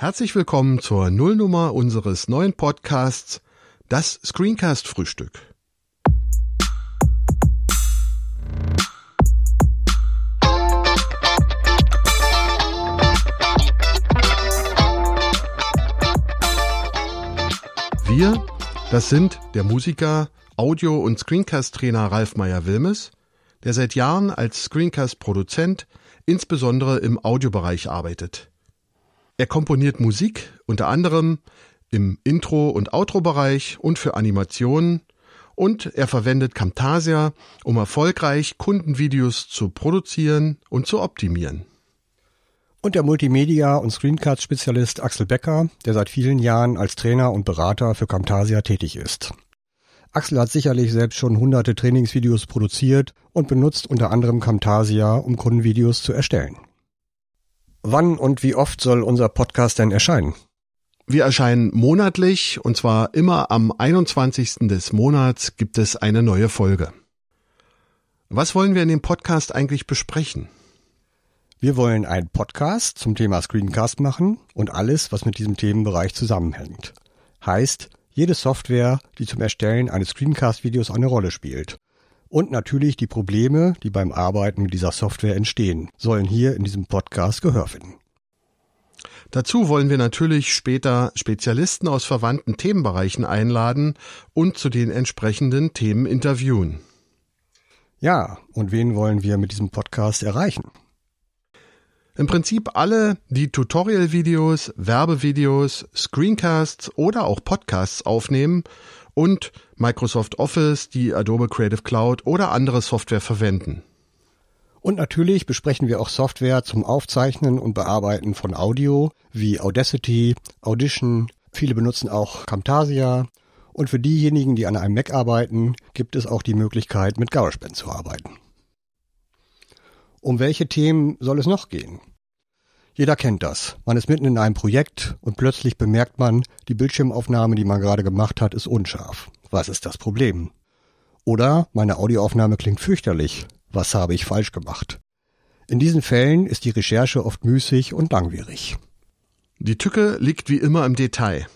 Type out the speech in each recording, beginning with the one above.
Herzlich willkommen zur Nullnummer unseres neuen Podcasts, das Screencast Frühstück. Wir, das sind der Musiker, Audio- und Screencast-Trainer Ralf Meyer-Wilmes, der seit Jahren als Screencast-Produzent insbesondere im Audiobereich arbeitet. Er komponiert Musik unter anderem im Intro- und Outro-Bereich und für Animationen und er verwendet Camtasia, um erfolgreich Kundenvideos zu produzieren und zu optimieren. Und der Multimedia- und Screencast-Spezialist Axel Becker, der seit vielen Jahren als Trainer und Berater für Camtasia tätig ist. Axel hat sicherlich selbst schon hunderte Trainingsvideos produziert und benutzt unter anderem Camtasia, um Kundenvideos zu erstellen. Wann und wie oft soll unser Podcast denn erscheinen? Wir erscheinen monatlich und zwar immer am 21. des Monats gibt es eine neue Folge. Was wollen wir in dem Podcast eigentlich besprechen? Wir wollen einen Podcast zum Thema Screencast machen und alles, was mit diesem Themenbereich zusammenhängt. Heißt, jede Software, die zum Erstellen eines Screencast-Videos eine Rolle spielt. Und natürlich die Probleme, die beim Arbeiten mit dieser Software entstehen, sollen hier in diesem Podcast Gehör finden. Dazu wollen wir natürlich später Spezialisten aus verwandten Themenbereichen einladen und zu den entsprechenden Themen interviewen. Ja, und wen wollen wir mit diesem Podcast erreichen? Im Prinzip alle, die Tutorial-Videos, Werbevideos, Screencasts oder auch Podcasts aufnehmen und Microsoft Office, die Adobe Creative Cloud oder andere Software verwenden. Und natürlich besprechen wir auch Software zum Aufzeichnen und Bearbeiten von Audio wie Audacity, Audition. Viele benutzen auch Camtasia. Und für diejenigen, die an einem Mac arbeiten, gibt es auch die Möglichkeit, mit GarageBand zu arbeiten. Um welche Themen soll es noch gehen? Jeder kennt das. Man ist mitten in einem Projekt und plötzlich bemerkt man, die Bildschirmaufnahme, die man gerade gemacht hat, ist unscharf. Was ist das Problem? Oder meine Audioaufnahme klingt fürchterlich. Was habe ich falsch gemacht? In diesen Fällen ist die Recherche oft müßig und langwierig. Die Tücke liegt wie immer im Detail.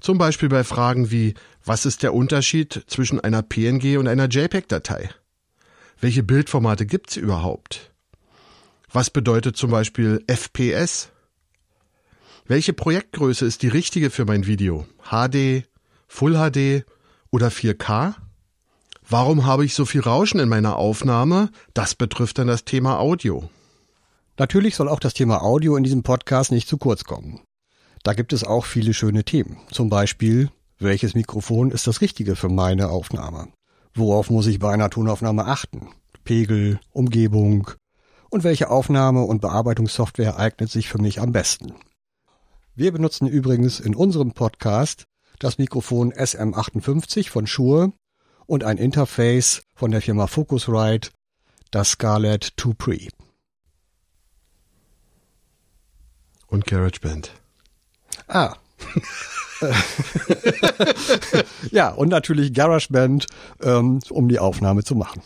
Zum Beispiel bei Fragen wie, was ist der Unterschied zwischen einer PNG und einer JPEG-Datei? Welche Bildformate gibt's überhaupt? Was bedeutet zum Beispiel FPS? Welche Projektgröße ist die richtige für mein Video? HD, Full HD oder 4K? Warum habe ich so viel Rauschen in meiner Aufnahme? Das betrifft dann das Thema Audio. Natürlich soll auch das Thema Audio in diesem Podcast nicht zu kurz kommen. Da gibt es auch viele schöne Themen. Zum Beispiel, welches Mikrofon ist das richtige für meine Aufnahme? Worauf muss ich bei einer Tonaufnahme achten? Pegel, Umgebung, und welche Aufnahme- und Bearbeitungssoftware eignet sich für mich am besten. Wir benutzen übrigens in unserem Podcast das Mikrofon SM58 von Shure und ein Interface von der Firma Focusrite, das Scarlett 2 Pre. Und GarageBand. Ah. ja, und natürlich GarageBand, ähm, um die Aufnahme zu machen.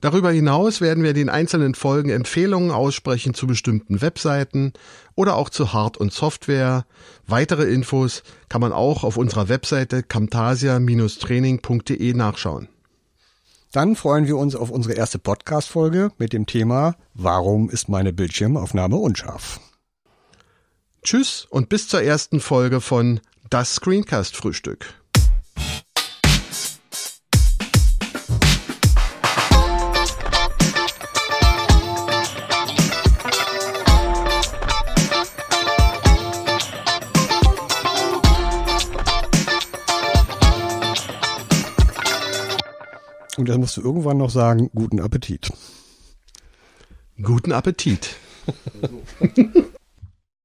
Darüber hinaus werden wir den einzelnen Folgen Empfehlungen aussprechen zu bestimmten Webseiten oder auch zu Hard- und Software. Weitere Infos kann man auch auf unserer Webseite camtasia-training.de nachschauen. Dann freuen wir uns auf unsere erste Podcast-Folge mit dem Thema Warum ist meine Bildschirmaufnahme unscharf? Tschüss und bis zur ersten Folge von Das Screencast Frühstück. Und dann musst du irgendwann noch sagen, guten Appetit. Guten Appetit.